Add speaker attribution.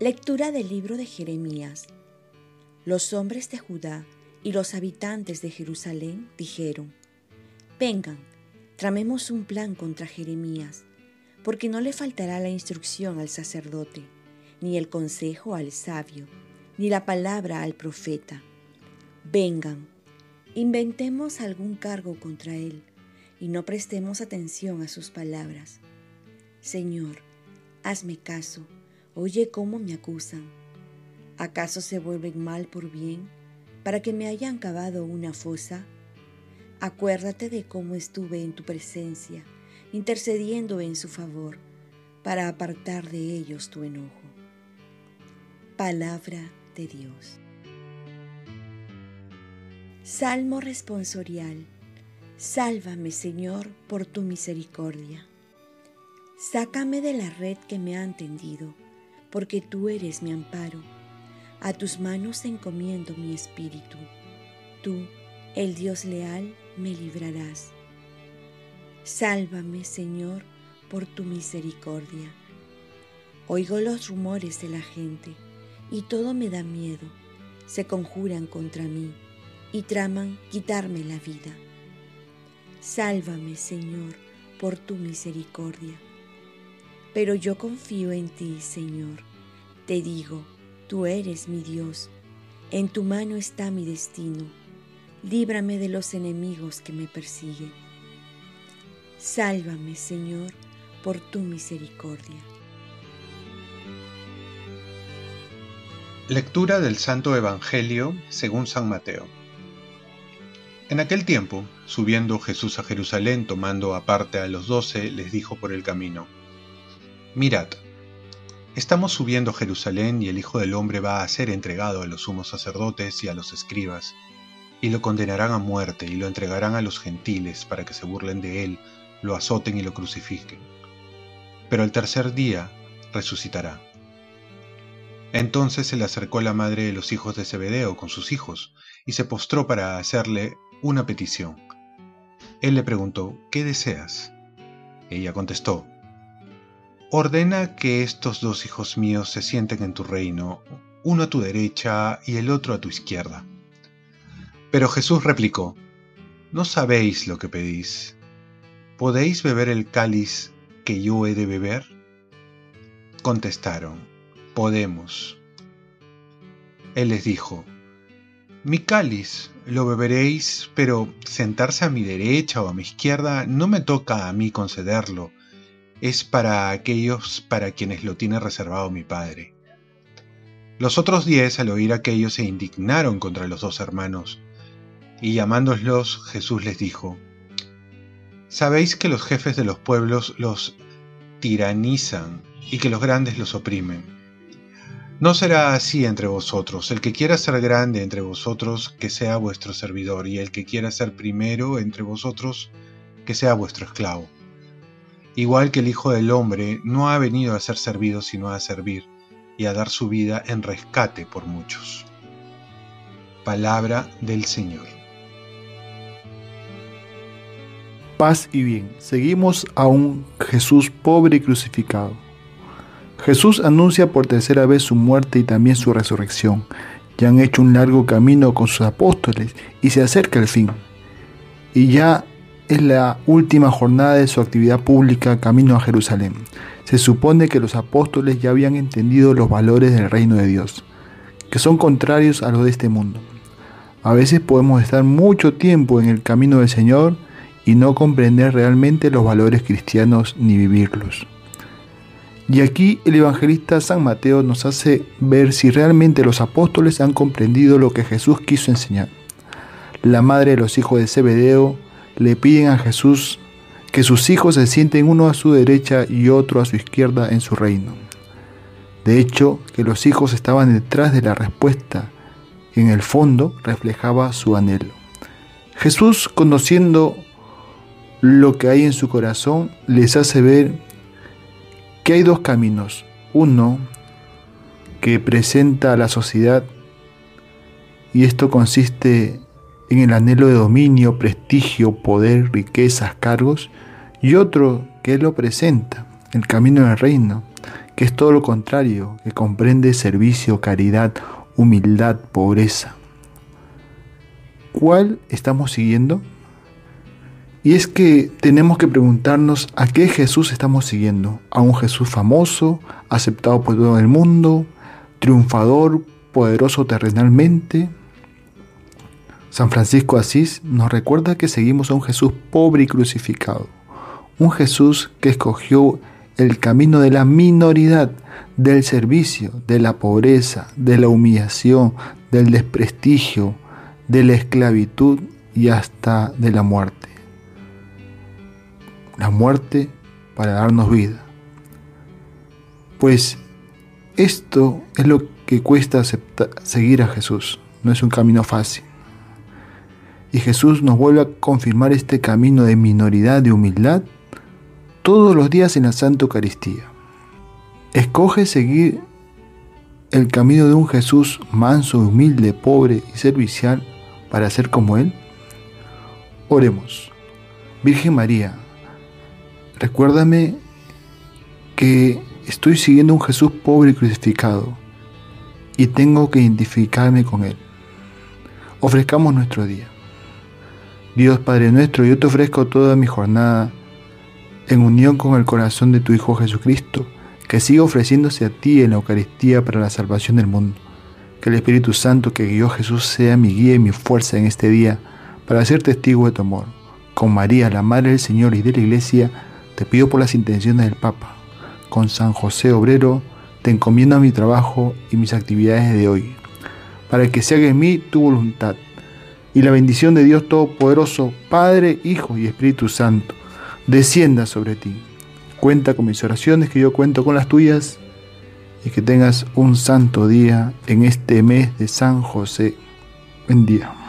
Speaker 1: Lectura del libro de Jeremías. Los hombres de Judá y los habitantes de Jerusalén dijeron, Vengan, tramemos un plan contra Jeremías, porque no le faltará la instrucción al sacerdote, ni el consejo al sabio, ni la palabra al profeta. Vengan, inventemos algún cargo contra él, y no prestemos atención a sus palabras. Señor, hazme caso Oye cómo me acusan. ¿Acaso se vuelven mal por bien para que me hayan cavado una fosa? Acuérdate de cómo estuve en tu presencia, intercediendo en su favor, para apartar de ellos tu enojo. Palabra de Dios. Salmo responsorial. Sálvame, Señor, por tu misericordia. Sácame de la red que me han tendido porque tú eres mi amparo. A tus manos encomiendo mi espíritu. Tú, el Dios leal, me librarás. Sálvame, Señor, por tu misericordia. Oigo los rumores de la gente y todo me da miedo. Se conjuran contra mí y traman quitarme la vida. Sálvame, Señor, por tu misericordia pero yo confío en ti, Señor. Te digo, tú eres mi Dios, en tu mano está mi destino. Líbrame de los enemigos que me persiguen. Sálvame, Señor, por tu misericordia.
Speaker 2: Lectura del Santo Evangelio según San Mateo. En aquel tiempo, subiendo Jesús a Jerusalén tomando aparte a los doce, les dijo por el camino, Mirad, estamos subiendo a Jerusalén y el Hijo del Hombre va a ser entregado a los sumos sacerdotes y a los escribas, y lo condenarán a muerte y lo entregarán a los gentiles para que se burlen de él, lo azoten y lo crucifiquen. Pero el tercer día resucitará. Entonces se le acercó la madre de los hijos de Zebedeo con sus hijos y se postró para hacerle una petición. Él le preguntó, ¿qué deseas? Ella contestó, Ordena que estos dos hijos míos se sienten en tu reino, uno a tu derecha y el otro a tu izquierda. Pero Jesús replicó, No sabéis lo que pedís. ¿Podéis beber el cáliz que yo he de beber? Contestaron, Podemos. Él les dijo, Mi cáliz lo beberéis, pero sentarse a mi derecha o a mi izquierda no me toca a mí concederlo es para aquellos para quienes lo tiene reservado mi padre. Los otros diez al oír aquello se indignaron contra los dos hermanos, y llamándolos Jesús les dijo, Sabéis que los jefes de los pueblos los tiranizan y que los grandes los oprimen. No será así entre vosotros. El que quiera ser grande entre vosotros, que sea vuestro servidor, y el que quiera ser primero entre vosotros, que sea vuestro esclavo igual que el Hijo del Hombre no ha venido a ser servido sino a servir y a dar su vida en rescate por muchos. Palabra del Señor.
Speaker 3: Paz y bien. Seguimos a un Jesús pobre y crucificado. Jesús anuncia por tercera vez su muerte y también su resurrección. Ya han hecho un largo camino con sus apóstoles y se acerca el fin. Y ya es la última jornada de su actividad pública camino a Jerusalén. Se supone que los apóstoles ya habían entendido los valores del reino de Dios, que son contrarios a los de este mundo. A veces podemos estar mucho tiempo en el camino del Señor y no comprender realmente los valores cristianos ni vivirlos. Y aquí el evangelista San Mateo nos hace ver si realmente los apóstoles han comprendido lo que Jesús quiso enseñar. La madre de los hijos de Zebedeo le piden a Jesús que sus hijos se sienten uno a su derecha y otro a su izquierda en su reino. De hecho, que los hijos estaban detrás de la respuesta, que en el fondo reflejaba su anhelo. Jesús, conociendo lo que hay en su corazón, les hace ver que hay dos caminos. Uno que presenta a la sociedad, y esto consiste en el anhelo de dominio, prestigio, poder, riquezas, cargos, y otro que lo presenta, el camino del reino, que es todo lo contrario, que comprende servicio, caridad, humildad, pobreza. ¿Cuál estamos siguiendo? Y es que tenemos que preguntarnos a qué Jesús estamos siguiendo. A un Jesús famoso, aceptado por todo el mundo, triunfador, poderoso terrenalmente. San Francisco Asís nos recuerda que seguimos a un Jesús pobre y crucificado. Un Jesús que escogió el camino de la minoridad, del servicio, de la pobreza, de la humillación, del desprestigio, de la esclavitud y hasta de la muerte la muerte para darnos vida. Pues esto es lo que cuesta seguir a Jesús, no es un camino fácil. Y Jesús nos vuelve a confirmar este camino de minoridad, de humildad, todos los días en la Santa Eucaristía. Escoge seguir el camino de un Jesús manso, humilde, pobre y servicial para ser como Él. Oremos. Virgen María, Recuérdame que estoy siguiendo un Jesús pobre y crucificado y tengo que identificarme con Él. Ofrezcamos nuestro día. Dios Padre nuestro, yo te ofrezco toda mi jornada en unión con el corazón de tu Hijo Jesucristo, que siga ofreciéndose a ti en la Eucaristía para la salvación del mundo. Que el Espíritu Santo que guió a Jesús sea mi guía y mi fuerza en este día para ser testigo de tu amor. Con María, la Madre del Señor y de la Iglesia, te pido por las intenciones del Papa. Con San José Obrero te encomiendo a mi trabajo y mis actividades de hoy, para que se haga en mí tu voluntad. Y la bendición de Dios Todopoderoso, Padre, Hijo y Espíritu Santo, descienda sobre ti. Cuenta con mis oraciones, que yo cuento con las tuyas, y que tengas un santo día en este mes de San José. Buen día.